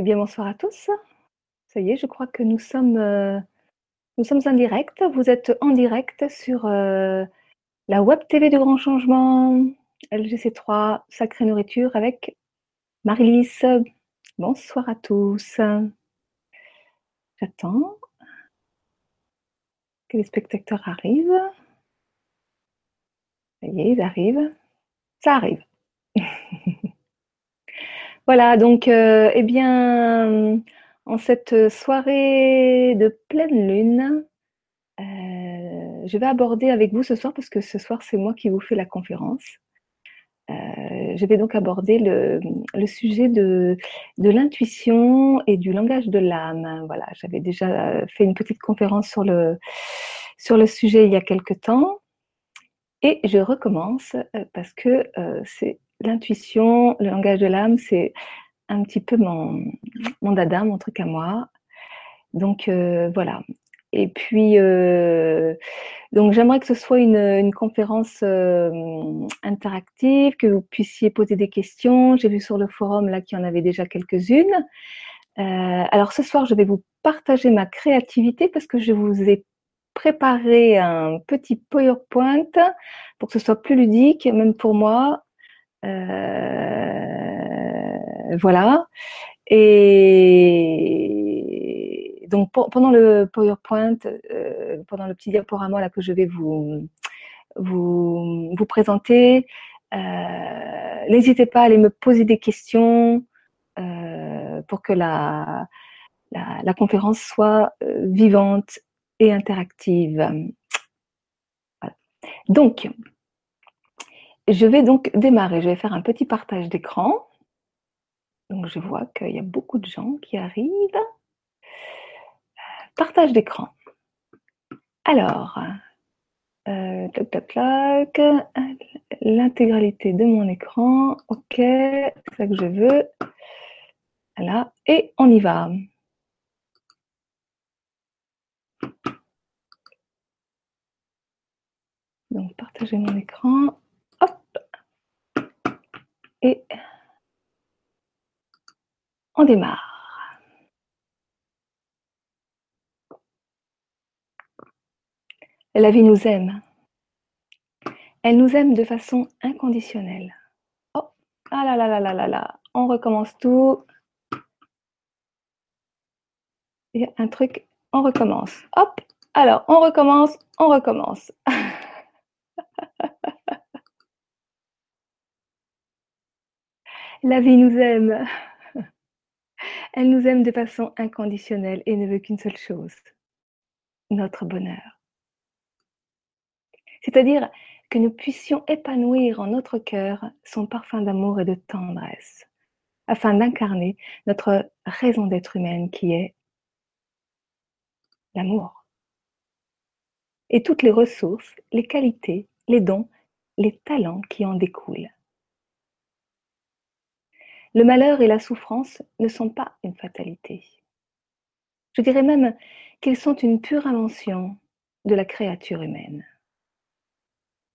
Eh bien, bonsoir à tous. Ça y est, je crois que nous sommes, euh, nous sommes en direct. Vous êtes en direct sur euh, la Web TV du Grand Changement, LGC3, Sacrée Nourriture avec Marilys. Bonsoir à tous. J'attends que les spectateurs arrivent. Ça y est, ils arrivent. Ça arrive. Voilà, donc, euh, eh bien, en cette soirée de pleine lune, euh, je vais aborder avec vous ce soir, parce que ce soir, c'est moi qui vous fais la conférence. Euh, je vais donc aborder le, sujet de, de l'intuition et du langage de l'âme. Voilà, j'avais déjà fait une petite conférence sur le, sur le sujet il y a quelque temps. Et je recommence parce que c'est l'intuition, le langage de l'âme, c'est un petit peu mon, mon dada, mon truc à moi. Donc euh, voilà. Et puis, euh, donc j'aimerais que ce soit une, conférence euh, interactive, que vous puissiez poser des questions. J'ai vu sur le forum là qu'il y en avait déjà quelques-unes. alors ce soir, je vais vous partager ma créativité parce que je vous ai préparé un petit PowerPoint pour que ce soit plus ludique, même pour moi. Euh, voilà. Et donc pendant le PowerPoint, euh, pendant le petit diaporama là que je vais vous vous, vous présenter, euh, n'hésitez pas à aller me poser des questions pour que la, la, conférence soit vivante et interactive. Donc, je vais donc démarrer. Je vais faire un petit partage d'écran. Donc, je vois qu'il y a beaucoup de gens qui arrivent. Partage d'écran. Alors, euh, L'intégralité de mon écran. OK, c'est ça que je veux. Voilà, et on y va. Donc, partager mon écran. Et on démarre. La vie nous aime. Elle nous aime de façon inconditionnelle. Oh, ah là là là là là là. On recommence tout. Il y a un truc, on recommence. Hop, alors on recommence, on recommence. La vie nous aime. Elle nous aime de façon inconditionnelle et ne veut qu'une seule chose, notre bonheur. C'est-à-dire que nous puissions épanouir en notre cœur son parfum d'amour et de tendresse, afin d'incarner notre raison d'être humaine qui est l'amour. Et toutes les ressources, les qualités, les dons, les talents qui en découlent. Le malheur et la souffrance ne sont pas une fatalité. Je dirais même qu'ils sont une pure invention de la créature humaine,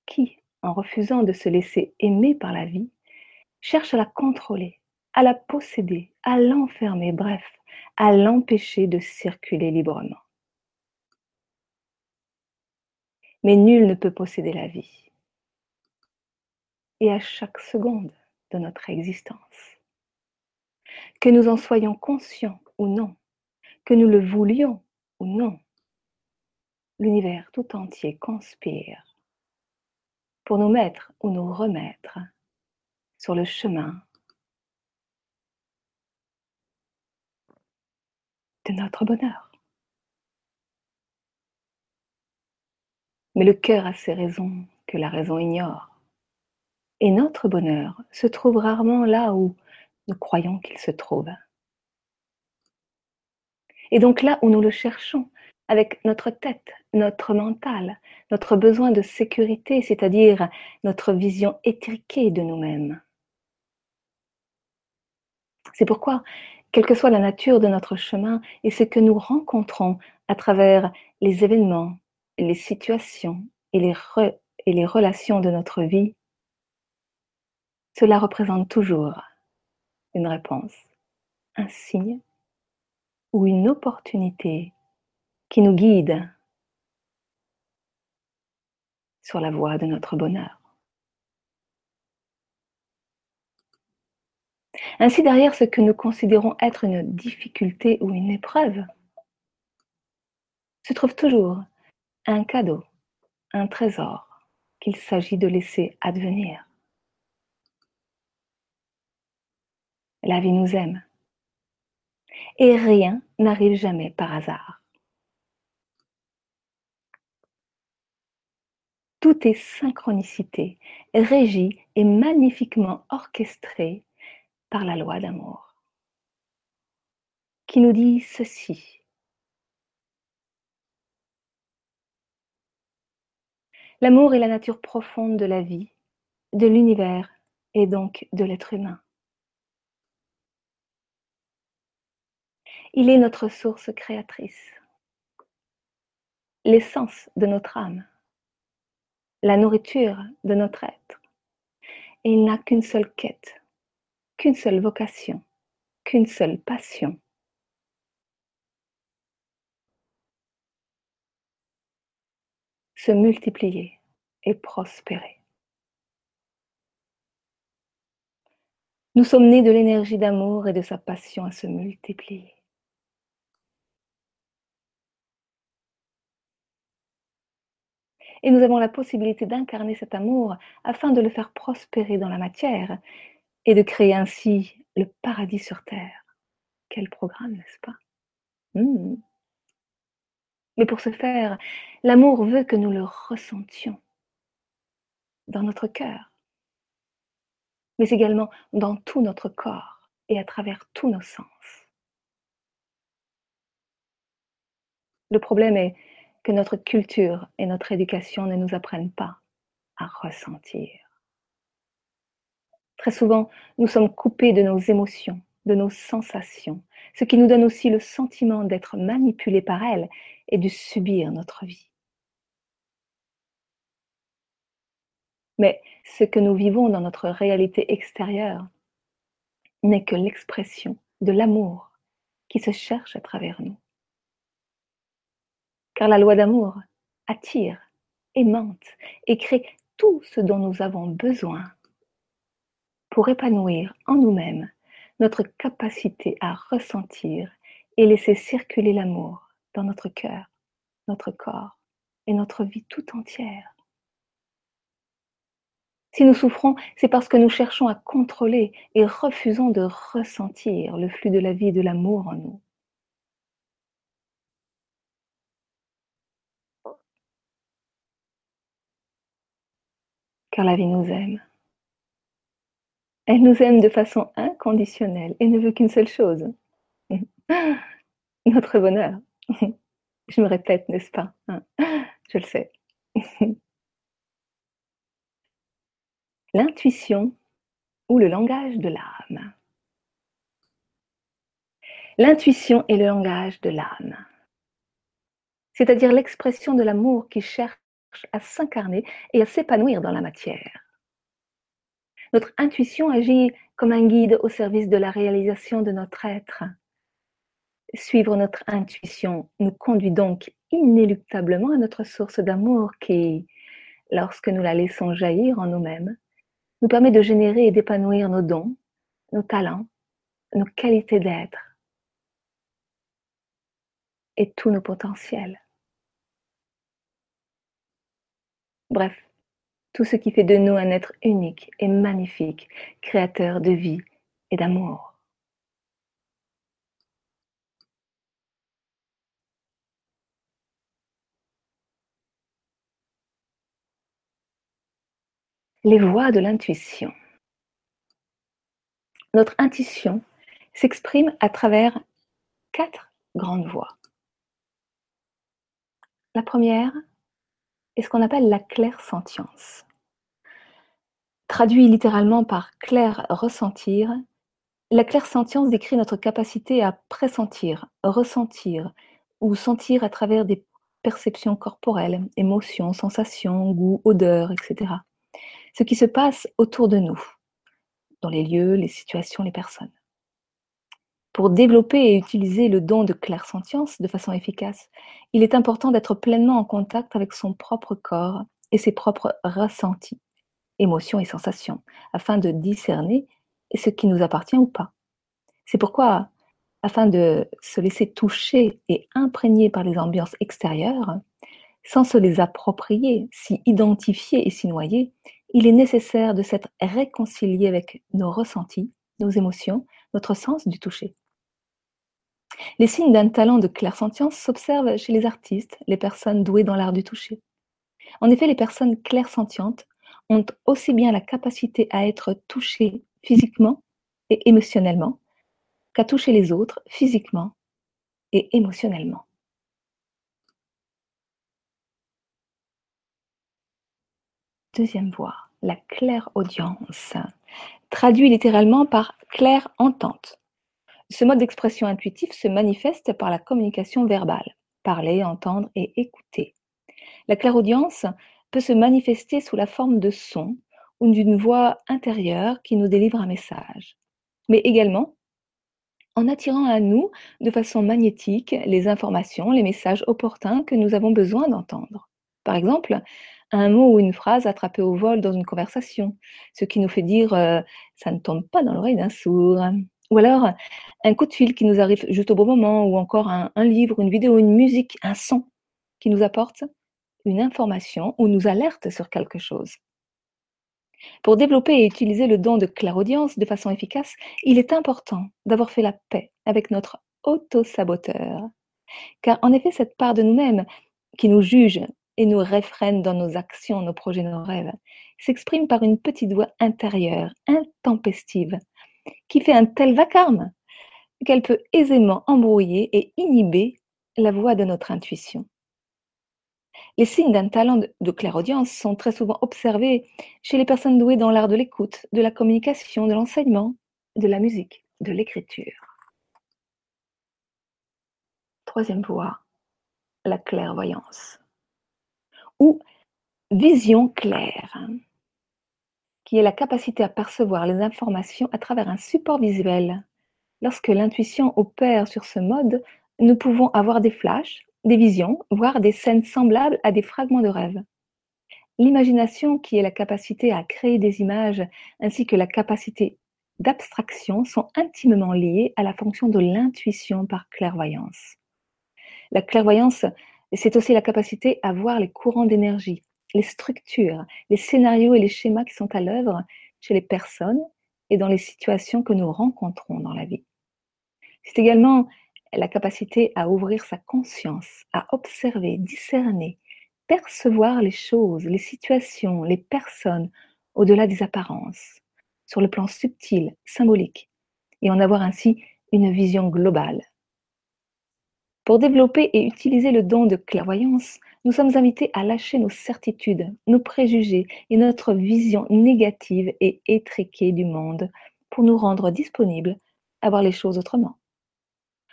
qui, en refusant de se laisser aimer par la vie, cherche à la contrôler, à la posséder, à l'enfermer, bref, à l'empêcher de circuler librement. Mais nul ne peut posséder la vie. Et à chaque seconde de notre existence, que nous en soyons conscients ou non, que nous le voulions ou non, l'univers tout entier conspire pour nous mettre ou nous remettre sur le chemin de notre bonheur. Mais le cœur a ses raisons que la raison ignore. Et notre bonheur se trouve rarement là où nous croyons qu'il se trouve. Et donc là où nous le cherchons, avec notre tête, notre mental, notre besoin de sécurité, c'est-à-dire notre vision étriquée de nous-mêmes. C'est pourquoi, quelle que soit la nature de notre chemin et ce que nous rencontrons à travers les événements, les situations et les, relations de notre vie, cela représente toujours une réponse un signe ou une opportunité qui nous guide sur la voie de notre bonheur. Ainsi, derrière ce que nous considérons être une difficulté ou une épreuve, se trouve toujours un cadeau, un trésor qu'il s'agit de laisser advenir. La vie nous aime et rien n'arrive jamais par hasard. Tout est synchronicité, régi et magnifiquement orchestré par la loi d'amour, qui nous dit ceci. L'amour est la nature profonde de la vie, de l'univers et donc de l'être humain. Il est notre source créatrice, l'essence de notre âme la nourriture de notre être. Et il n'a qu'une seule quête, qu'une seule vocation, qu'une seule passion. Se multiplier et prospérer. Nous sommes nés de l'énergie d'amour et de sa passion à se multiplier. Et nous avons la possibilité d'incarner cet amour afin de le faire prospérer dans la matière et de créer ainsi le paradis sur Terre. Quel programme, n'est-ce pas? Hmm. Mais pour ce faire, l'amour veut que nous le ressentions dans notre cœur, mais également dans tout notre corps et à travers tous nos sens. Le problème est que notre culture et notre éducation ne nous apprennent pas à ressentir. Très souvent, nous sommes coupés de nos émotions, de nos sensations, ce qui nous donne aussi le sentiment d'être manipulés par elles et de subir notre vie. Mais ce que nous vivons dans notre réalité extérieure n'est que l'expression de l'amour qui se cherche à travers nous car la loi d'amour attire, aimante et crée tout ce dont nous avons besoin pour épanouir en nous-mêmes notre capacité à ressentir et laisser circuler l'amour dans notre cœur, notre corps et notre vie tout entière. Si nous souffrons, c'est parce que nous cherchons à contrôler et refusons de ressentir le flux de la vie et de l'amour en nous. Car la vie nous aime. Elle nous aime de façon inconditionnelle et ne veut qu'une seule chose, notre bonheur. Je me répète, n'est-ce pas? Hein? Je le sais. L'intuition ou le langage de l'âme. L'intuition est le langage de l'âme, c'est-à-dire l'expression de l'amour qui cherche à s'incarner et à s'épanouir dans la matière. Notre intuition agit comme un guide au service de la réalisation de notre être. Suivre notre intuition nous conduit donc inéluctablement à notre source d'amour qui, lorsque nous la laissons jaillir en nous-mêmes, nous permet de générer et d'épanouir nos dons, nos talents, nos qualités d'être et tous nos potentiels. Bref, tout ce qui fait de nous un être unique et magnifique, créateur de vie et d'amour. Les voies de l'intuition. Notre intuition s'exprime à travers quatre grandes voies. La première, est ce qu'on appelle la clair-sentience. Traduit littéralement par clair ressentir, la clair-sentience décrit notre capacité à pressentir, ressentir ou sentir à travers des perceptions corporelles, émotions, sensations, goûts, odeurs, etc. Ce qui se passe autour de nous, dans les lieux, les situations, les personnes. Pour développer et utiliser le don de clairsentience de façon efficace, il est important d'être pleinement en contact avec son propre corps et ses propres ressentis, émotions et sensations, afin de discerner ce qui nous appartient ou pas. C'est pourquoi, afin de se laisser toucher et imprégner par les ambiances extérieures, sans se les approprier, s'y identifier et s'y noyer, il est nécessaire de s'être réconcilié avec nos ressentis, nos émotions, notre sens du toucher. Les signes d'un talent de clairsentience s'observent chez les artistes, les personnes douées dans l'art du toucher. En effet, les personnes clairsentientes ont aussi bien la capacité à être touchées physiquement et émotionnellement qu'à toucher les autres physiquement et émotionnellement. Deuxième voie, la claire-audience, traduit littéralement par claire entente. Ce mode d'expression intuitif se manifeste par la communication verbale, parler, entendre et écouter. La clairaudience peut se manifester sous la forme de sons ou d'une voix intérieure qui nous délivre un message, mais également en attirant à nous de façon magnétique les informations, les messages opportuns que nous avons besoin d'entendre. Par exemple, un mot ou une phrase attrapée au vol dans une conversation, ce qui nous fait dire euh, ça ne tombe pas dans l'oreille d'un sourd. Ou alors un coup de fil qui nous arrive juste au bon moment, ou encore un, livre, une vidéo, une musique, un son qui nous apporte une information ou nous alerte sur quelque chose. Pour développer et utiliser le don de clairaudience de façon efficace, il est important d'avoir fait la paix avec notre auto-saboteur. Car en effet, cette part de nous-mêmes qui nous juge et nous réfrène dans nos actions, nos projets, nos rêves, s'exprime par une petite voix intérieure, intempestive, qui fait un tel vacarme qu'elle peut aisément embrouiller et inhiber la voix de notre intuition. Les signes d'un talent de clairaudience sont très souvent observés chez les personnes douées dans l'art de l'écoute, de la communication, de l'enseignement, de la musique, de l'écriture. Troisième voie, la clairvoyance ou vision claire, qui est la capacité à percevoir les informations à travers un support visuel. Lorsque l'intuition opère sur ce mode, nous pouvons avoir des flashs, des visions, voire des scènes semblables à des fragments de rêve. L'imagination, qui est la capacité à créer des images, ainsi que la capacité d'abstraction, sont intimement liées à la fonction de l'intuition par clairvoyance. La clairvoyance c'est aussi la capacité à voir les courants d'énergie, les structures, les scénarios et les schémas qui sont à l'œuvre chez les personnes et dans les situations que nous rencontrons dans la vie. C'est également la capacité à ouvrir sa conscience, à observer, discerner, percevoir les choses, les situations, les personnes au-delà des apparences, sur le plan subtil, symbolique, et en avoir ainsi une vision globale pour développer et utiliser le don de clairvoyance, nous sommes invités à lâcher nos certitudes, nos préjugés et notre vision négative et étriquée du monde pour nous rendre disponibles à voir les choses autrement.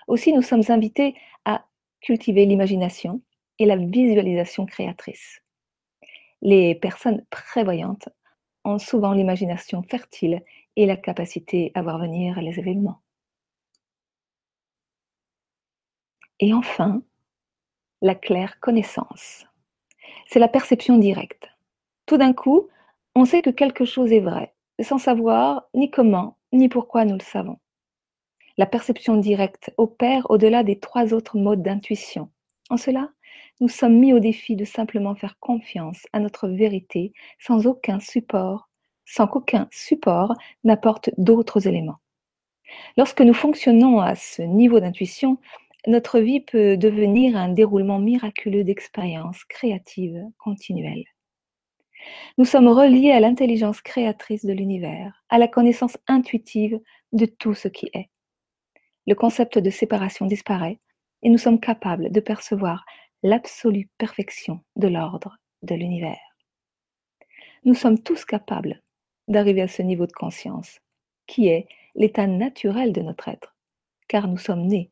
Aussi, nous sommes invités à cultiver l'imagination et la visualisation créatrice. Les personnes prévoyantes ont souvent l'imagination fertile et la capacité à voir venir les événements. Et enfin, la claire connaissance. C'est la perception directe. Tout d'un coup, on sait que quelque chose est vrai, sans savoir ni comment, ni pourquoi nous le savons. La perception directe opère au-delà des trois autres modes d'intuition. En cela, nous sommes mis au défi de simplement faire confiance à notre vérité sans aucun support, sans qu'aucun support n'apporte d'autres éléments. Lorsque nous fonctionnons à ce niveau d'intuition, notre vie peut devenir un déroulement miraculeux d'expériences créatives continuelles. Nous sommes reliés à l'intelligence créatrice de l'univers, à la connaissance intuitive de tout ce qui est. Le concept de séparation disparaît et nous sommes capables de percevoir l'absolue perfection de l'ordre de l'univers. Nous sommes tous capables d'arriver à ce niveau de conscience, qui est l'état naturel de notre être, car nous sommes nés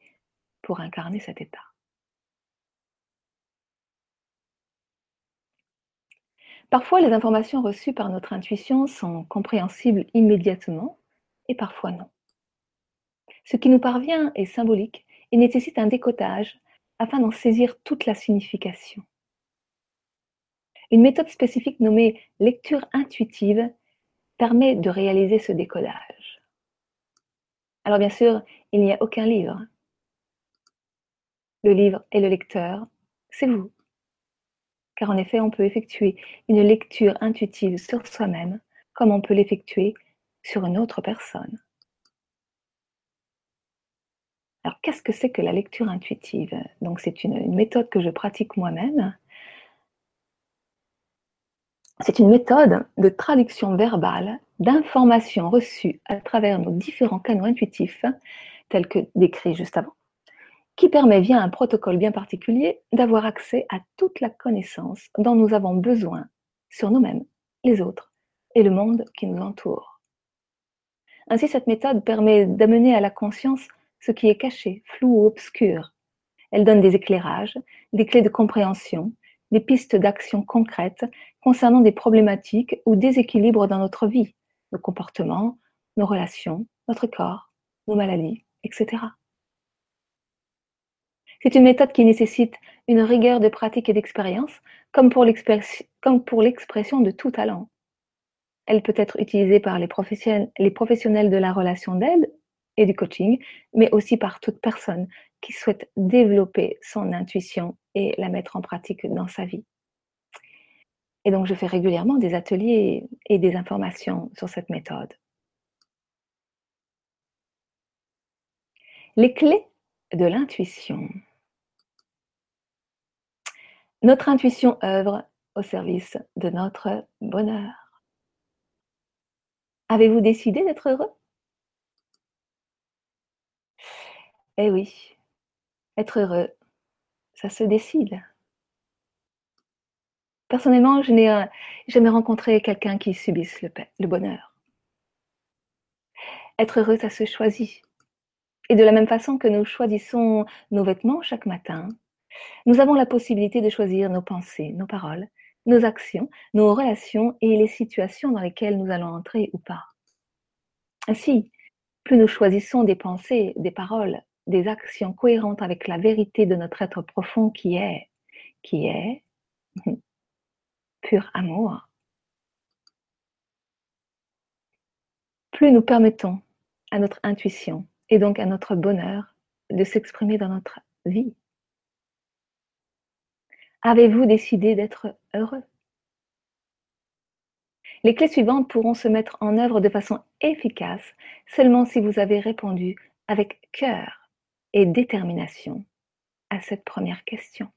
incarner cet état. Parfois, les informations reçues par notre intuition sont compréhensibles immédiatement et parfois non. Ce qui nous parvient est symbolique et nécessite un décotage afin d'en saisir toute la signification. Une méthode spécifique nommée lecture intuitive permet de réaliser ce décodage. Alors bien sûr, il n'y a aucun livre. Le livre et le lecteur, c'est vous. Car en effet, on peut effectuer une lecture intuitive sur soi-même comme on peut l'effectuer sur une autre personne. Alors, qu'est-ce que c'est que la lecture intuitive? Donc, c'est une, une, méthode que je pratique moi-même c'est une méthode de traduction verbale d'informations reçues à travers nos différents canaux intuitifs, tels que décrits juste avant, qui permet via un protocole bien particulier d'avoir accès à toute la connaissance dont nous avons besoin sur nous-mêmes, les autres et le monde qui nous entoure. Ainsi, cette méthode permet d'amener à la conscience ce qui est caché, flou ou obscur. Elle donne des éclairages, des clés de compréhension, des pistes d'action concrètes concernant des problématiques ou déséquilibres dans notre vie, nos comportements, nos relations, notre corps, nos maladies, etc. C'est une méthode qui nécessite une rigueur de pratique et d'expérience, comme pour l'expression de tout talent. Elle peut être utilisée par les professionnels, de la relation d'aide et du coaching, mais aussi par toute personne qui souhaite développer son intuition et la mettre en pratique dans sa vie. Et donc, je fais régulièrement des ateliers et des informations sur cette méthode. Les clés de l'intuition. Notre intuition œuvre au service de notre bonheur. Avez-vous décidé d'être heureux? Eh oui, être heureux, ça se décide. Personnellement, je n'ai jamais rencontré quelqu'un qui subisse le, le bonheur. Être heureux, ça se choisit. Et de la même façon que nous choisissons nos vêtements chaque matin, nous avons la possibilité de choisir nos pensées, nos paroles, nos actions, nos relations et les situations dans lesquelles nous allons entrer ou pas. Ainsi, plus nous choisissons des pensées, des paroles, des actions cohérentes avec la vérité de notre être profond qui est, qui est pur amour, plus nous permettons à notre intuition et donc à notre bonheur de s'exprimer dans notre vie. Avez-vous décidé d'être heureux? Les clés suivantes pourront se mettre en œuvre de façon efficace seulement si vous avez répondu avec cœur et détermination à cette première question.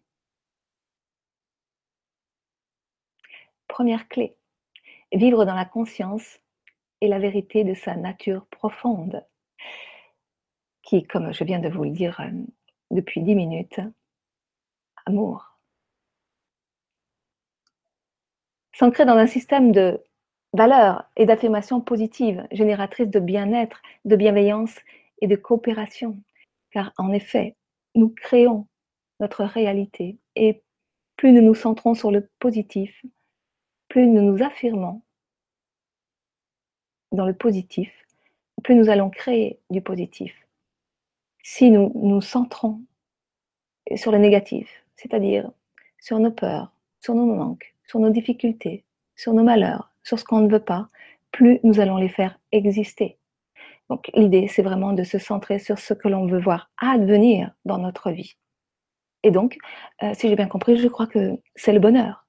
Première clé, vivre dans la conscience et la vérité de sa nature profonde, qui, comme je viens de vous le dire euh, depuis dix minutes, amour. S'ancrer dans un système de valeurs et d'affirmations positives, génératrices de bien-être, de bienveillance et de coopération. Car en effet, nous créons notre réalité et plus nous nous centrons sur le positif, plus nous nous affirmons dans le positif, plus nous allons créer du positif. Si nous nous centrons sur le négatif, c'est-à-dire sur nos peurs, sur nos manques, sur nos difficultés, sur nos malheurs, sur ce qu'on ne veut pas, plus nous allons les faire exister. Donc l'idée, c'est vraiment de se centrer sur ce que l'on veut voir advenir dans notre vie. Et donc, euh, si j'ai bien compris, je crois que c'est le bonheur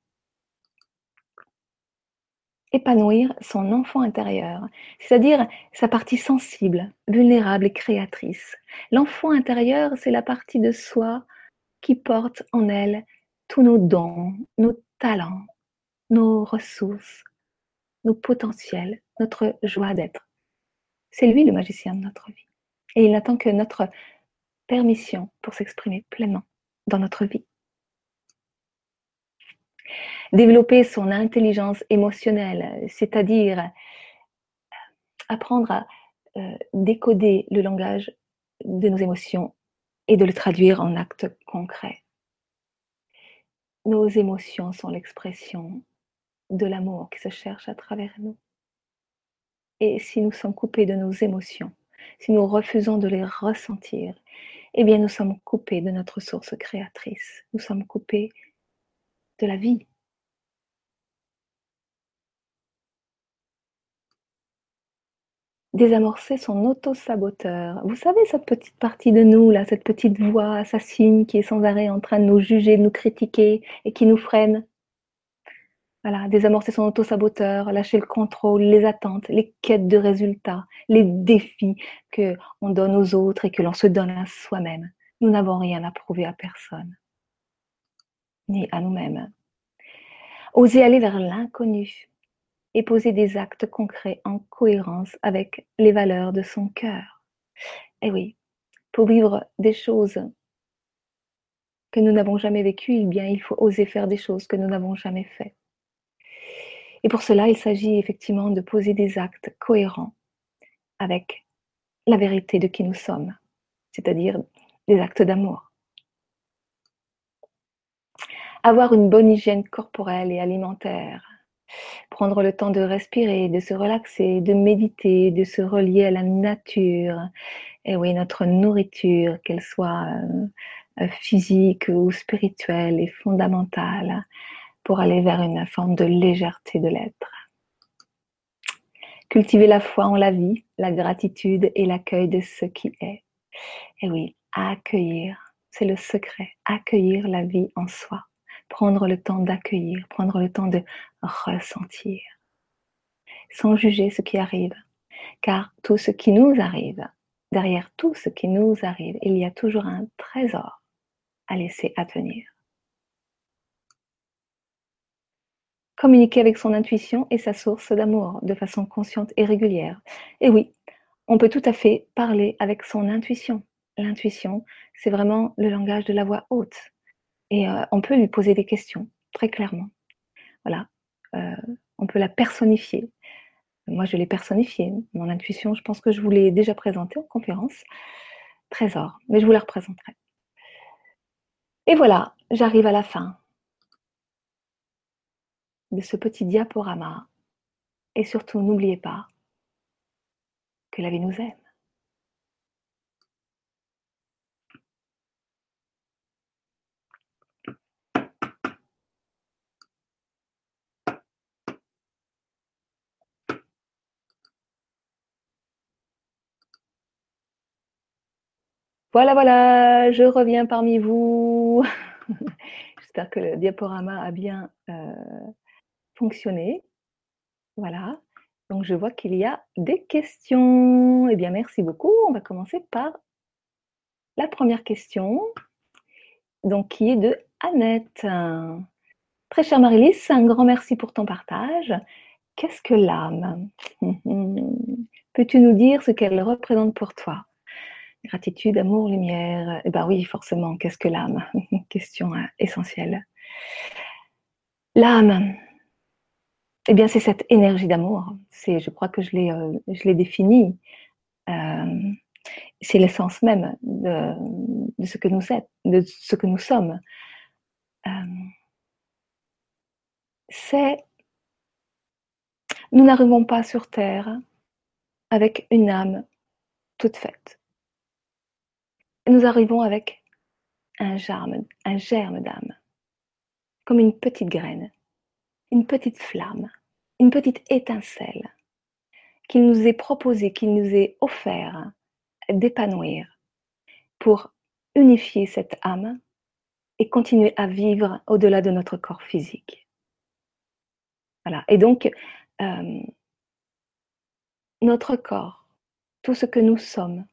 épanouir son enfant intérieur, c'est-à-dire sa partie sensible, vulnérable et créatrice. L'enfant intérieur, c'est la partie de soi qui porte en elle tous nos dons, nos talents, nos ressources, nos potentiels, notre joie d'être. C'est lui le magicien de notre vie. Et il n'attend que notre permission pour s'exprimer pleinement dans notre vie développer son intelligence émotionnelle, c'est-à-dire euh, apprendre à euh, décoder le langage de nos émotions et de le traduire en actes concrets. Nos émotions sont l'expression de l'amour qui se cherche à travers nous. Et si nous sommes coupés de nos émotions, si nous refusons de les ressentir, eh bien nous sommes coupés de notre source créatrice, nous sommes coupés de la vie. Désamorcer son auto-saboteur. Vous savez, cette petite partie de nous, là, cette petite voix assassine qui est sans arrêt en train de nous juger, de nous critiquer et qui nous freine. Voilà, désamorcer son auto-saboteur, lâcher le contrôle, les attentes, les quêtes de résultats, les défis que on donne aux autres et que l'on se donne à soi-même. Nous n'avons rien à prouver à personne, ni à nous-mêmes. Oser aller vers l'inconnu et poser des actes concrets en cohérence avec les valeurs de son cœur. Eh oui, pour vivre des choses que nous n'avons jamais vécues, eh il faut oser faire des choses que nous n'avons jamais faites. Et pour cela, il s'agit effectivement de poser des actes cohérents avec la vérité de qui nous sommes, c'est-à-dire des actes d'amour. Avoir une bonne hygiène corporelle et alimentaire, prendre le temps de respirer, de se relaxer, de méditer, de se relier à la nature. Et oui, notre nourriture, qu'elle soit euh, physique ou spirituelle, est fondamentale pour aller vers une forme de légèreté de l'être. Cultiver la foi en la vie, la gratitude et l'accueil de ce qui est. Et oui, accueillir, c'est le secret, accueillir la vie en soi, prendre le temps d'accueillir, prendre le temps de ressentir, sans juger ce qui arrive, car tout ce qui nous arrive, derrière tout ce qui nous arrive, il y a toujours un trésor à laisser advenir. Communiquer avec son intuition et sa source d'amour de façon consciente et régulière. Et oui, on peut tout à fait parler avec son intuition. L'intuition, c'est vraiment le langage de la voix haute. Et euh, on peut lui poser des questions, très clairement. Voilà. Euh, on peut la personnifier. Moi, je l'ai personnifiée. Mon intuition, je pense que je vous l'ai déjà présentée en conférence. Trésor. Mais je vous la représenterai. Et voilà, j'arrive à la fin de ce petit diaporama. Et surtout, n'oubliez pas que la vie nous aime. Voilà, voilà, je reviens parmi vous. J'espère que le diaporama a bien euh, fonctionner. Voilà. Donc, je vois qu'il y a des questions. Eh bien, merci beaucoup. On va commencer par la première question, donc qui est de Annette. Très chère Marilys, un grand merci pour ton partage. Qu'est-ce que l'âme? Peux-tu nous dire ce qu'elle représente pour toi? Gratitude, amour, lumière. Eh bien oui, forcément, qu'est-ce que l'âme? Question hein, essentielle. L'âme, eh bien, c'est cette énergie d'amour. C'est, je crois que je l'ai, euh, je l'ai définie. Euh, c'est l'essence même de, ce que nous sommes. Euh, c'est, nous n'arrivons pas sur terre avec une âme toute faite. Nous arrivons avec un germe, un germe d'âme, comme une petite graine une petite flamme, une petite étincelle qu'il nous est proposé, qu'il nous est offert d'épanouir pour unifier cette âme et continuer à vivre au-delà de notre corps physique. Voilà. Et donc, euh, notre corps, tout ce que nous sommes,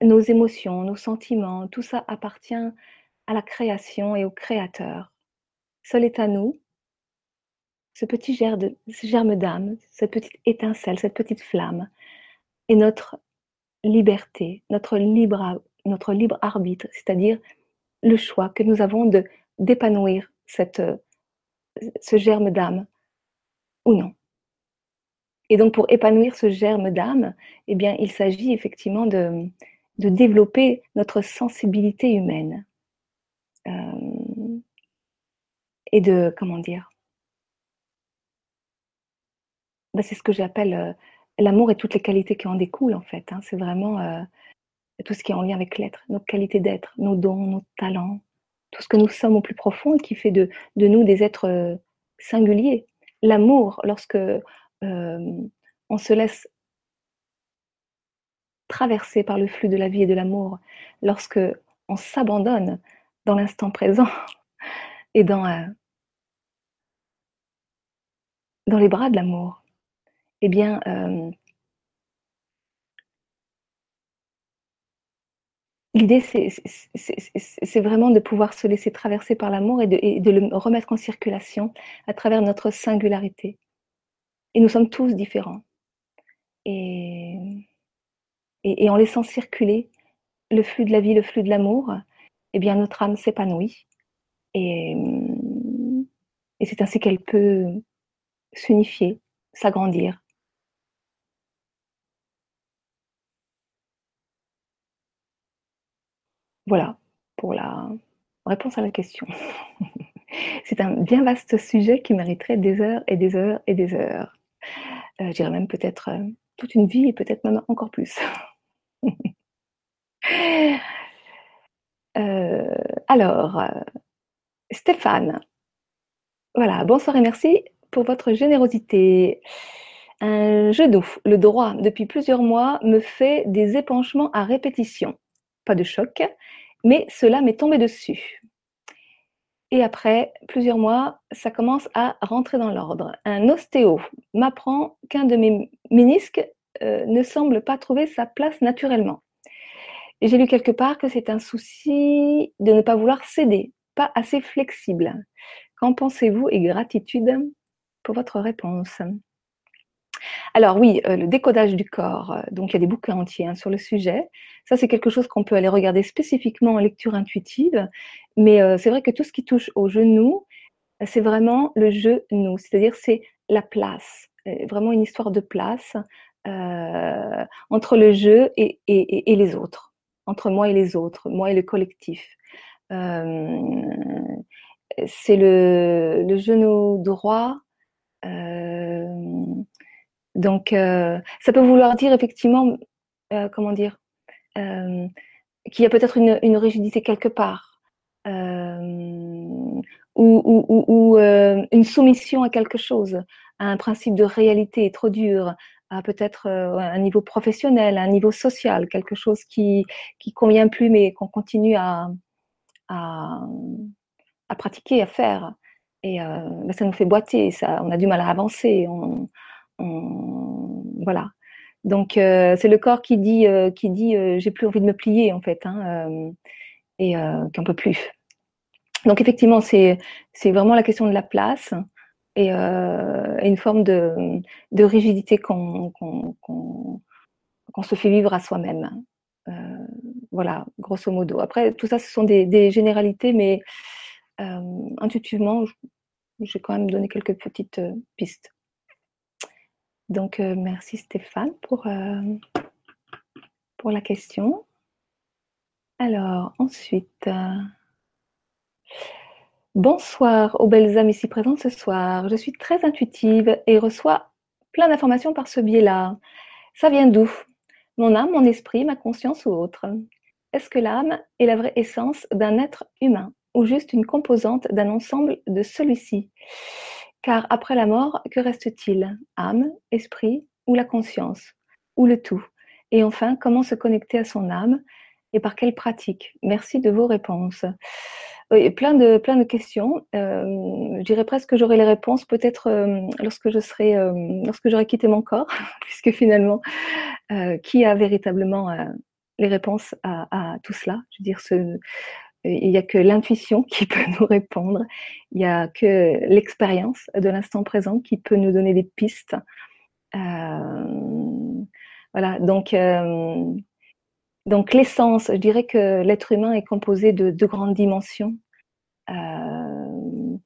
nos émotions, nos sentiments, tout ça appartient à la création et au créateur. Seul est à nous ce petit germe d'âme, cette petite étincelle, cette petite flamme, est notre liberté, notre libre, arbitre, c'est-à-dire le choix que nous avons de d'épanouir cette, ce germe d'âme ou non. Et donc pour épanouir ce germe d'âme, eh bien il s'agit effectivement de, de développer notre sensibilité humaine euh, et de comment dire bah, c'est ce que j'appelle l'amour et toutes les qualités qui en découlent, en fait. Hein. C'est vraiment euh, tout ce qui est en lien avec l'être, nos qualités d'être, nos dons, nos talents, tout ce que nous sommes au plus profond et qui fait de, de nous des êtres euh, singuliers. L'amour, lorsque euh, on se laisse traverser par le flux de la vie et de l'amour, lorsque on s'abandonne dans l'instant présent et dans, euh, dans les bras de l'amour, eh bien, euh, l'idée, c'est vraiment de pouvoir se laisser traverser par l'amour et de, le remettre en circulation à travers notre singularité. Et nous sommes tous différents. Et, en laissant circuler le flux de la vie, le flux de l'amour, eh bien notre âme s'épanouit. Et c'est ainsi qu'elle peut s'unifier, s'agrandir. Voilà pour la réponse à la question. c'est un bien vaste sujet qui mériterait des heures et des heures et des heures. Euh, je dirais même peut-être euh, toute une vie et peut-être même encore plus. euh, alors, Stéphane, voilà, bonsoir et merci pour votre générosité. Un genou, le droit, depuis plusieurs mois, me fait des épanchements à répétition. Pas de choc, mais cela m'est tombé dessus. Et après plusieurs mois, ça commence à rentrer dans l'ordre. Un ostéo m'apprend qu'un de mes ménisques euh, ne semble pas trouver sa place naturellement. J'ai lu quelque part que c'est un souci de ne pas vouloir céder, pas assez flexible. Qu'en pensez-vous et gratitude pour votre réponse? Alors oui, euh, le décodage du corps, euh, donc il y a des bouquins entiers hein, sur le sujet. Ça, c'est quelque chose qu'on peut aller regarder spécifiquement en lecture intuitive. Mais euh, c'est vrai que tout ce qui touche au genou, c'est vraiment le genou, c'est-à-dire c'est la place, vraiment une histoire de place entre le jeu et, les autres, entre moi et les autres, moi et le collectif. C'est le, genou droit donc, euh, ça peut vouloir dire effectivement, euh, comment dire, euh, qu'il y a peut-être une, rigidité quelque part, ou, une soumission à quelque chose, à un principe de réalité trop dur, à peut-être un niveau professionnel, un niveau social, quelque chose qui qui convient plus, mais qu'on continue à, à, à pratiquer, à faire. Et ben ça nous fait boiter, ça, on a du mal à avancer. Voilà. Donc euh, c'est le corps qui dit, euh, qui dit, euh, j'ai plus envie de me plier en fait, hein, et qu'on peut plus. Donc effectivement, c'est c'est vraiment la question de la place et, une forme de, rigidité qu'on se fait vivre à soi-même. voilà, grosso modo. Après, tout ça, ce sont des, généralités, mais intuitivement, j'ai quand même donné quelques petites pistes. Donc, euh, merci Stéphane pour, euh, pour la question. Alors, ensuite, euh, bonsoir aux belles âmes ici présentes ce soir. Je suis très intuitive et reçois plein d'informations par ce biais-là. Ça vient d'où? Mon âme, mon esprit, ma conscience ou autre? Est-ce que l'âme est la vraie essence d'un être humain ou juste une composante d'un ensemble de celui-ci? Car après la mort, que reste-t-il? Âme, esprit ou la conscience? Ou le tout? Et enfin, comment se connecter à son âme? Et par quelle pratique? Merci de vos réponses. Oui, plein de questions. Euh, je dirais presque que j'aurai les réponses peut-être euh, lorsque je serai euh, lorsque j'aurai quitté mon corps, puisque finalement, qui a véritablement les réponses à, à, tout cela? Je veux dire, ce, il n'y a que l'intuition qui peut nous répondre, il n'y a que l'expérience de l'instant présent qui peut nous donner des pistes. Euh, voilà, donc, euh, donc l'essence, je dirais que l'être humain est composé de deux grandes dimensions. Euh,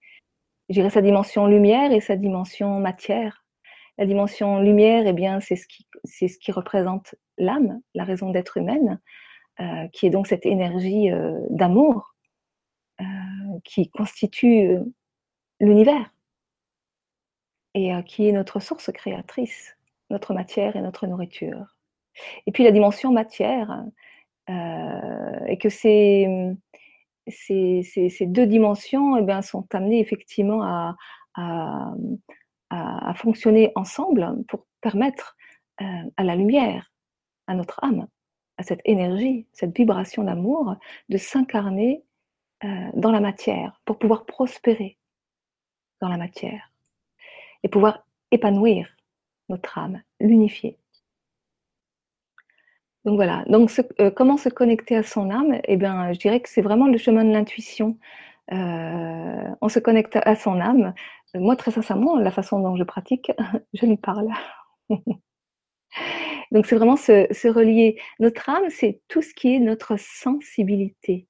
je dirais sa dimension lumière et sa dimension matière. La dimension lumière, eh bien, c'est ce qui, c'est ce qui représente l'âme, la raison d'être humaine. Euh, qui est donc cette énergie euh, d'amour euh, qui constitue l'univers et qui est notre source créatrice. notre matière et notre nourriture. Et puis la dimension matière, et que ces, ces, deux dimensions eh bien, sont amenées effectivement à, à, fonctionner ensemble pour permettre à la lumière, à notre âme, à cette énergie, cette vibration d'amour, de s'incarner euh, dans la matière, pour pouvoir prospérer dans la matière et pouvoir épanouir notre âme, l'unifier. Donc voilà. Euh, comment se connecter à son âme? Eh bien, je dirais que c'est vraiment le chemin de l'intuition. Euh, on se connecte à son âme. Moi, très sincèrement, la façon dont je pratique, je lui parle. Donc c'est vraiment se relier. Notre âme, c'est tout ce qui est notre sensibilité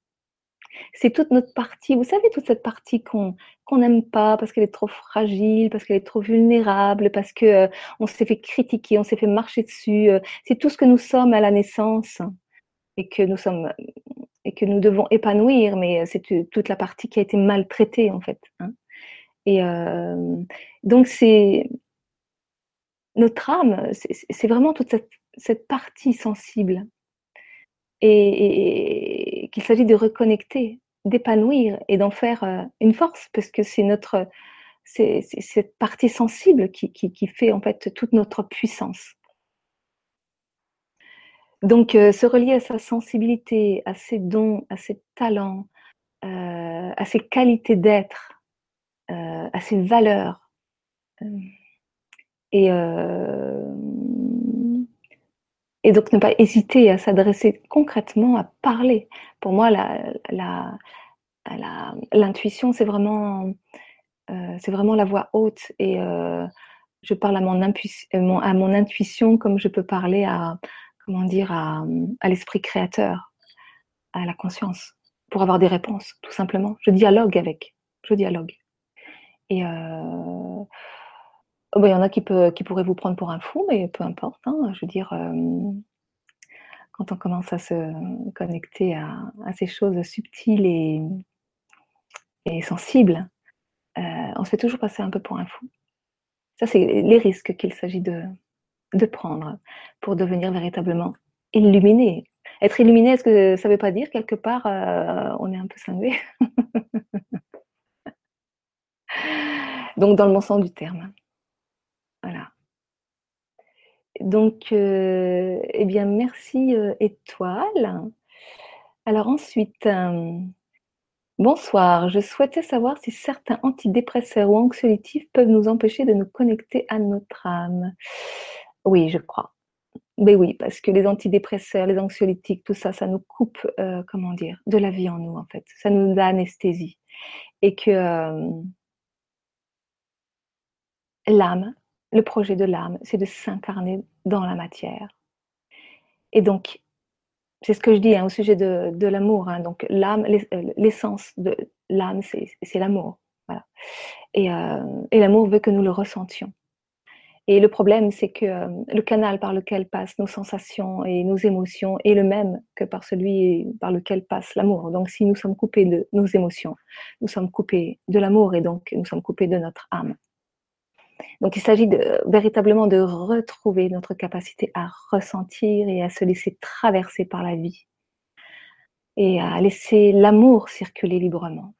c'est toute notre partie, vous savez, toute cette partie qu'on n'aime pas parce qu'elle est trop fragile, parce qu'elle est trop vulnérable, parce que euh, on s'est fait critiquer, on s'est fait marcher dessus. Euh, c'est tout ce que nous sommes à la naissance et que nous sommes et que nous devons épanouir, mais euh, c'est toute la partie qui a été maltraitée en fait. Hein. Et donc c'est notre âme, c'est vraiment toute cette, partie sensible et, qu'il s'agit de reconnecter, d'épanouir et d'en faire euh, une force, parce que c'est notre, cette partie sensible qui, qui, fait en fait toute notre puissance. Donc, euh, se relier à sa sensibilité, à ses dons, à ses talents, euh, à ses qualités d'être, à ses valeurs, et et donc ne pas hésiter à s'adresser concrètement, à parler. Pour moi, l'intuition, c'est vraiment, euh, vraiment la voix haute. Et euh, je parle à mon, à mon intuition comme je peux parler à, dire, à, l'esprit créateur, à la conscience, pour avoir des réponses, tout simplement. Je dialogue avec. Je dialogue. Et euh, Oh, bah, il y en a qui, pourraient vous prendre pour un fou, mais peu importe. Hein, je veux dire, euh, quand on commence à se connecter à, ces choses subtiles et, sensibles, euh, on se fait toujours passer un peu pour un fou. Ça, c'est les risques qu'il s'agit de, de prendre pour devenir véritablement illuminé. Être illuminé, est-ce que ça ne veut pas dire quelque part euh, on est un peu cinglé? Donc, dans le bon sens du terme. Voilà. Donc, euh, eh bien, merci euh, Étoile. Alors ensuite, euh, bonsoir. Je souhaitais savoir si certains antidépresseurs ou anxiolytifs peuvent nous empêcher de nous connecter à notre âme. Oui, je crois. Mais oui, parce que les antidépresseurs, les anxiolytiques, tout ça, ça nous coupe, comment dire, de la vie en nous, en fait. Ça nous anesthésie. Et que l'âme, le projet de l'âme, c'est de s'incarner dans la matière. Et donc, c'est ce que je dis hein, au sujet de, l'amour. Hein. donc, l'âme, euh, l'essence de l'âme, c'est l'amour. Euh, et, l'amour veut que nous le ressentions. Et le problème, c'est que euh, le canal par lequel passent nos sensations et nos émotions est le même que par celui par lequel passe l'amour. Donc, si nous sommes coupés de nos émotions, nous sommes coupés de l'amour et donc nous sommes coupés de notre âme. Donc il s'agit véritablement de retrouver notre capacité à ressentir et à se laisser traverser par la vie et à laisser l'amour circuler librement.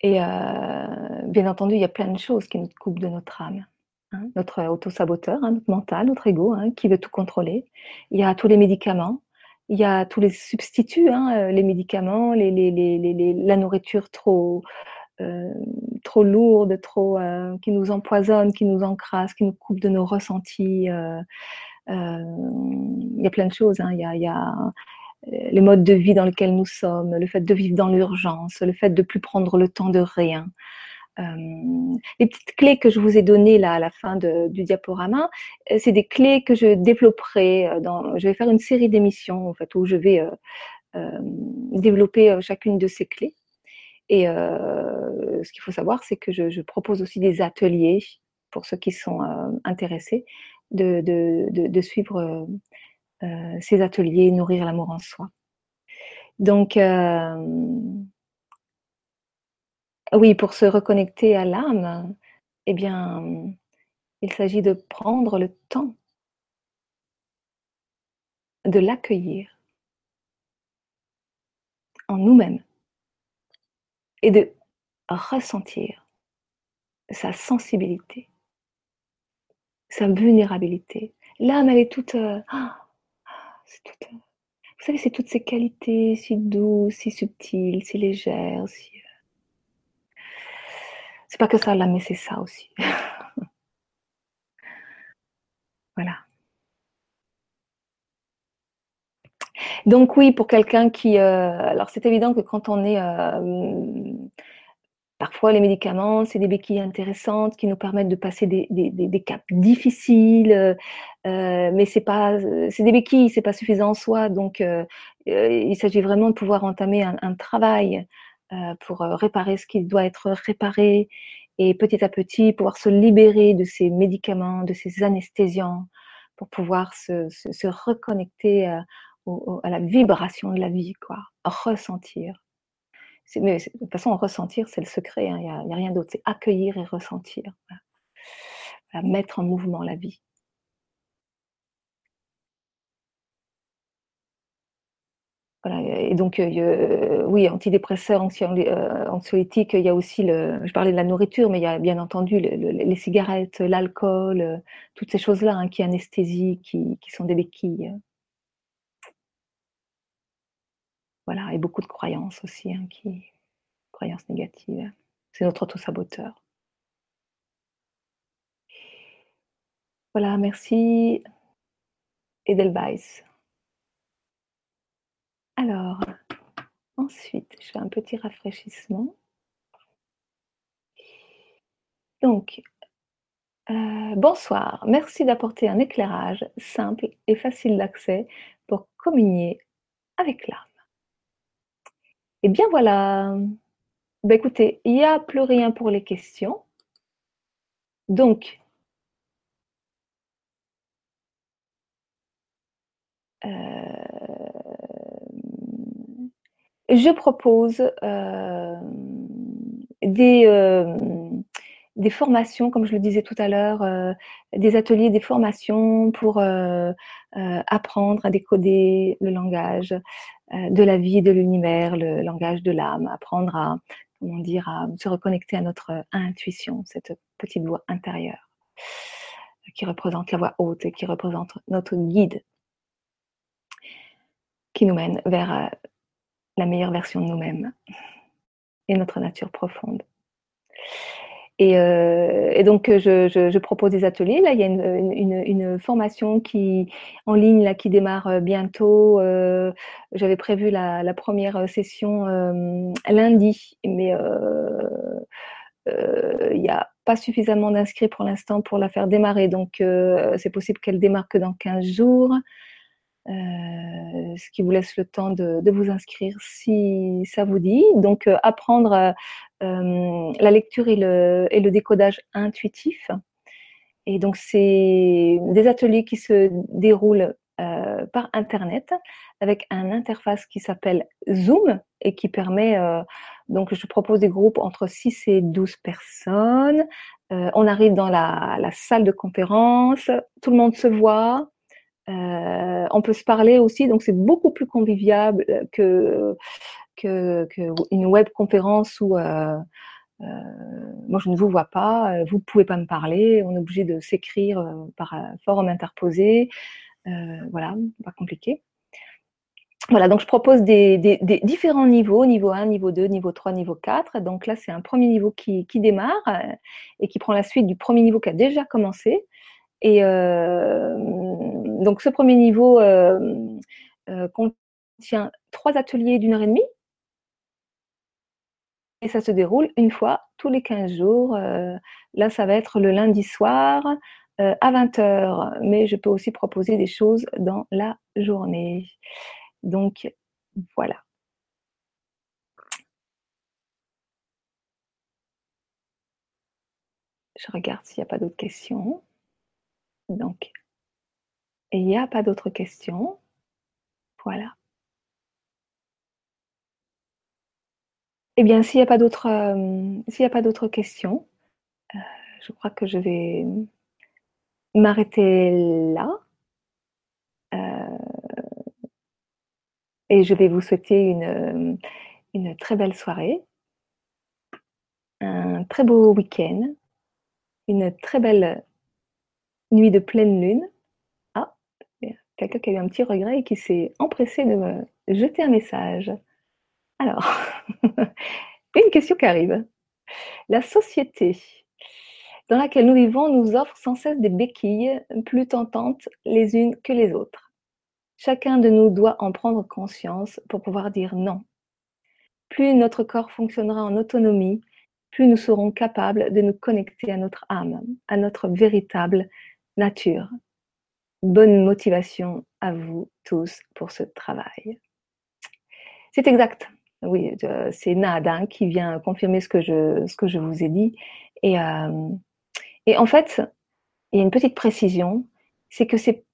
Et euh, bien entendu, il y a plein de choses qui nous coupent de notre âme. Hein. notre autosaboteur, hein, notre mental, notre ego, hein, qui veut tout contrôler. Il y a tous les médicaments, il y a tous les substituts, les médicaments, la nourriture trop, euh, trop lourde, trop, euh, qui nous empoisonne, qui nous encrasse, qui nous coupe de nos ressentis. Euh, il y a plein de choses. Hein. Il, y a, les modes de vie dans lesquels nous sommes, le fait de vivre dans l'urgence, le fait de plus prendre le temps de rien. Les petites clés que je vous ai données là à la fin du diaporama, c'est des clés que je développerai. Dans, je vais faire une série d'émissions en fait où je vais développer chacune de ces clés. Et euh, ce qu'il faut savoir, c'est que je, propose aussi des ateliers pour ceux qui sont euh, intéressés de, suivre euh, ces ateliers, nourrir l'amour en soi. Donc, oui, pour se reconnecter à l'âme, eh bien, Il s'agit de prendre le temps de l'accueillir en nous-mêmes et de ressentir sa sensibilité, sa vulnérabilité. L'âme, elle est toute, euh, toute vous savez, c'est toutes ces qualités si douces, si subtiles, si légères. Si... Euh, c'est pas que ça l'âme, mais c'est ça aussi. voilà. Donc oui, pour quelqu'un qui... Euh, alors c'est évident que quand on est... Euh, parfois les médicaments, c'est des béquilles intéressantes qui nous permettent de passer des, des, caps difficiles, euh, mais c'est pas, c'est des béquilles, c'est pas suffisant en soi. Donc il s'agit vraiment de pouvoir entamer un, un travail pour réparer ce qui doit être réparé et petit à petit pouvoir se libérer de ces médicaments, de ces anesthésiants, pour pouvoir se, se, se reconnecter à la vibration de la vie, quoi, ressentir. Mais de toute façon, ressentir, c'est le secret, hein, il hein, n'y a, rien d'autre, c'est accueillir et ressentir, mettre en mouvement la vie. Voilà, et donc, euh, oui, antidépresseurs, euh, anxiolytiques, il y a aussi, je parlais de la nourriture, mais il y a bien entendu le, les cigarettes, l'alcool, euh, toutes ces choses-là hein, qui anesthésient, qui, qui sont des béquilles. Voilà, et beaucoup de croyances aussi, hein, croyances négatives. C'est notre auto-saboteur. Voilà, merci Edelweiss. Alors, ensuite, je fais un petit rafraîchissement. Donc, euh, bonsoir, merci d'apporter un éclairage simple et facile d'accès pour communier avec l'âme. Eh bien voilà. Ben écoutez, il n'y a plus rien pour les questions. Donc, euh, je propose euh, des, euh, des formations, comme je le disais tout à l'heure, des ateliers, des formations pour apprendre à décoder le langage, euh, de la vie, de l'univers, le langage de l'âme, apprendre à, comment dire, à se reconnecter à notre intuition, cette petite voix intérieure qui représente la voix haute et qui représente notre guide qui nous mène vers euh, la meilleure version de nous-mêmes et notre nature profonde. Et, euh, et donc, je, je, propose des ateliers. Là, il y a une, formation qui en ligne là qui démarre euh, bientôt. Euh, J'avais prévu la, première session euh, lundi, mais euh, euh, il n'y a pas suffisamment d'inscrits pour l'instant pour la faire démarrer. Donc, c'est possible qu'elle démarre que dans 15 jours. Euh, ce qui vous laisse le temps de, vous inscrire si ça vous dit. Donc, euh, apprendre euh, la lecture et le, décodage intuitif. Et donc, c'est des ateliers qui se déroulent euh, par Internet avec un interface qui s'appelle Zoom et qui permet, euh, donc je propose des groupes entre 6 et 12 personnes. on arrive dans la, la, salle de conférence, tout le monde se voit, euh, on peut se parler aussi, donc c'est beaucoup plus convivial que, que, que une web conférence où euh, euh, moi je ne vous vois pas, vous ne pouvez pas me parler, on est obligé de s'écrire par forum interposé, voilà, pas compliqué. Voilà, donc je propose des, différents niveaux, niveau 1, niveau 2, niveau 3, niveau 4. Donc là, c'est un premier niveau qui, démarre et qui prend la suite du premier niveau qui a déjà commencé. Et euh, donc ce premier niveau euh, euh, contient trois ateliers d'une heure et demie. Et ça se déroule une fois tous les 15 jours. là, ça va être le lundi soir à 20h, mais je peux aussi proposer des choses dans la journée. Donc, voilà. Je regarde s'il n'y a pas d'autres questions. Donc, il n'y a pas d'autres questions. Voilà. Eh bien, s'il n'y a pas d'autres, euh, a pas d'autres questions, euh, je crois que je vais m'arrêter là. Euh, et je vais vous souhaiter une, une très belle soirée, un très beau week-end, une très belle nuit de pleine lune. Ah, quelqu'un qui a eu un petit regret et qui s'est empressé de me jeter un message. Alors, une question qui arrive. La société dans laquelle nous vivons nous offre sans cesse des béquilles plus tentantes les unes que les autres. Chacun de nous doit en prendre conscience pour pouvoir dire non. Plus notre corps fonctionnera en autonomie, plus nous serons capables de nous connecter à notre âme, à notre véritable nature. Bonne motivation à vous tous pour ce travail. C'est exact. Oui, c'est Nadin qui vient confirmer ce que je, ce que je vous ai dit. Et, euh, et en fait, il y a une petite précision, c'est que c'est,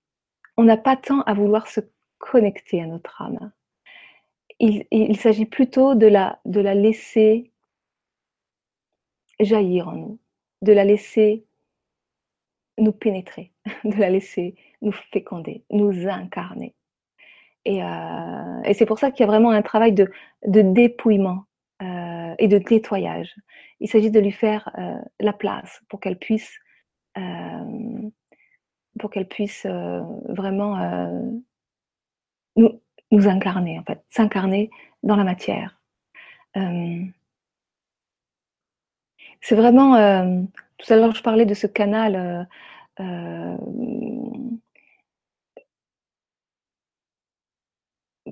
on n'a pas tant à vouloir se connecter à notre âme. Il, il s'agit plutôt de la, de la laisser jaillir en nous, de la laisser nous pénétrer, de la laisser nous féconder, nous incarner. Et, euh, et c'est pour ça qu'il y a vraiment un travail de, dépouillement euh, et de nettoyage. Il s'agit de lui faire euh, la place pour qu'elle puisse, pour qu'elle puisse vraiment nous, nous incarner, en fait, s'incarner dans la matière. C'est vraiment, tout à l'heure je parlais de ce canal euh, euh,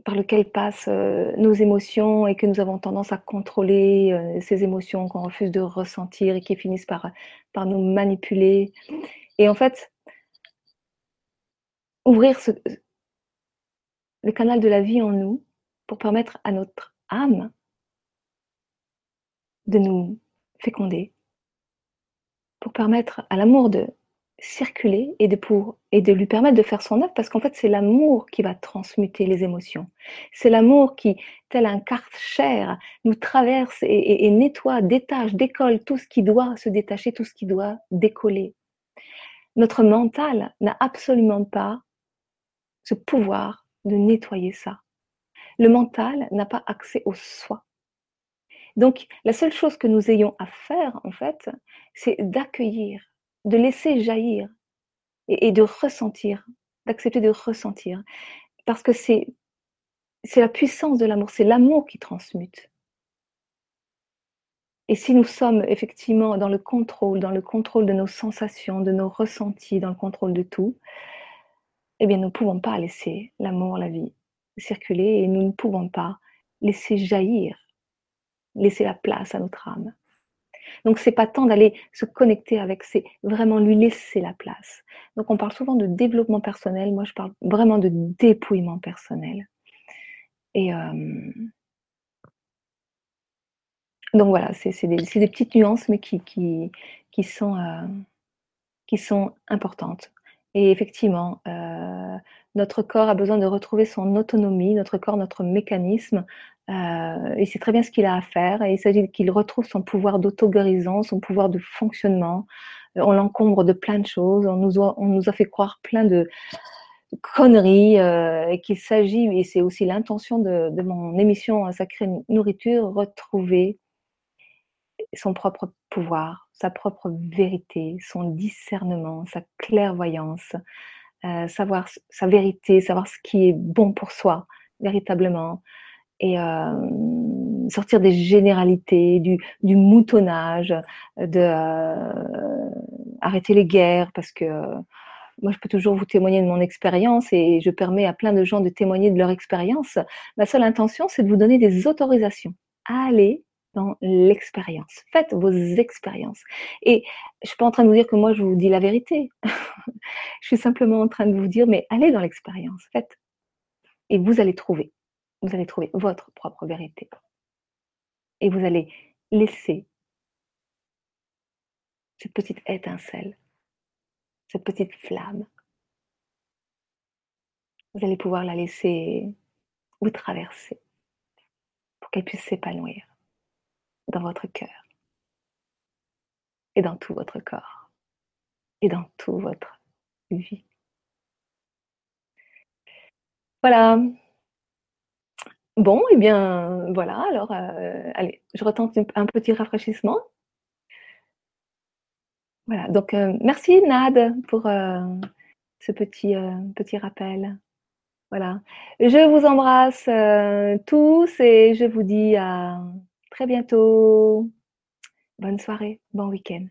par lequel passent euh, nos émotions et que nous avons tendance à contrôler euh, ces émotions qu'on refuse de ressentir et qui finissent par, par nous manipuler. Et en fait, ouvrir le canal de la vie en nous pour permettre à notre âme de nous féconder, pour permettre à l'amour de circuler et de, pour, et de lui permettre de faire son œuvre, parce qu'en fait, c'est l'amour qui va transmuter les émotions. C'est l'amour qui, tel un carte-chair, nous traverse et, nettoie, détache, décolle tout ce qui doit se détacher, tout ce qui doit décoller. Notre mental n'a absolument pas ce pouvoir de nettoyer ça. Le mental n'a pas accès au soi. Donc, la seule chose que nous ayons à faire, en fait, c'est d'accueillir de laisser jaillir et, de ressentir, d'accepter de ressentir. Parce que c'est, c'est la puissance de l'amour, c'est l'amour qui transmute. Et si nous sommes effectivement dans le contrôle, dans le contrôle de nos sensations, de nos ressentis, dans le contrôle de tout, eh bien, nous ne pouvons pas laisser l'amour, la vie circuler et nous ne pouvons pas laisser jaillir, laisser la place à notre âme. Donc c'est pas tant d'aller se connecter avec, c'est vraiment lui laisser la place. Donc on parle souvent de développement personnel, moi je parle vraiment de dépouillement personnel. Et euh... donc voilà, c'est des, des, petites nuances mais qui, qui, qui, sont, euh, qui sont importantes. Et effectivement, euh, notre corps a besoin de retrouver son autonomie, notre corps, notre mécanisme, euh, et c'est très bien ce qu'il a à faire. Il s'agit qu'il retrouve son pouvoir d'auto-guérison, son pouvoir de fonctionnement. Euh, on l'encombre de plein de choses. On nous a, fait croire plein de conneries euh, et qu'il s'agit, et c'est aussi l'intention de, mon émission Sacrée Nourriture, retrouver son propre pouvoir, sa propre vérité, son discernement, sa clairvoyance, euh, savoir sa vérité, savoir ce qui est bon pour soi véritablement, et euh, sortir des généralités, du, moutonnage, de euh, arrêter les guerres, parce que euh, moi je peux toujours vous témoigner de mon expérience et je permets à plein de gens de témoigner de leur expérience. Ma seule intention, c'est de vous donner des autorisations. Allez dans l'expérience. Faites vos expériences. Et je suis pas en train de vous dire que moi je vous dis la vérité. je suis simplement en train de vous dire, mais allez dans l'expérience. Faites. Et vous allez trouver vous allez trouver votre propre vérité. Et vous allez laisser cette petite étincelle, cette petite flamme. Vous allez pouvoir la laisser vous traverser pour qu'elle puisse s'épanouir dans votre cœur et dans tout votre corps et dans tout votre Sylvie. Voilà. Bon et bien, voilà alors, heu, allez, je retente un petit rafraîchissement. Voilà donc heu, merci Nad pour, heu, ce petit, petit rappel. Voilà. Je vous embrasse, tous et je vous dis à très bientôt. Bonne soirée, bon week-end.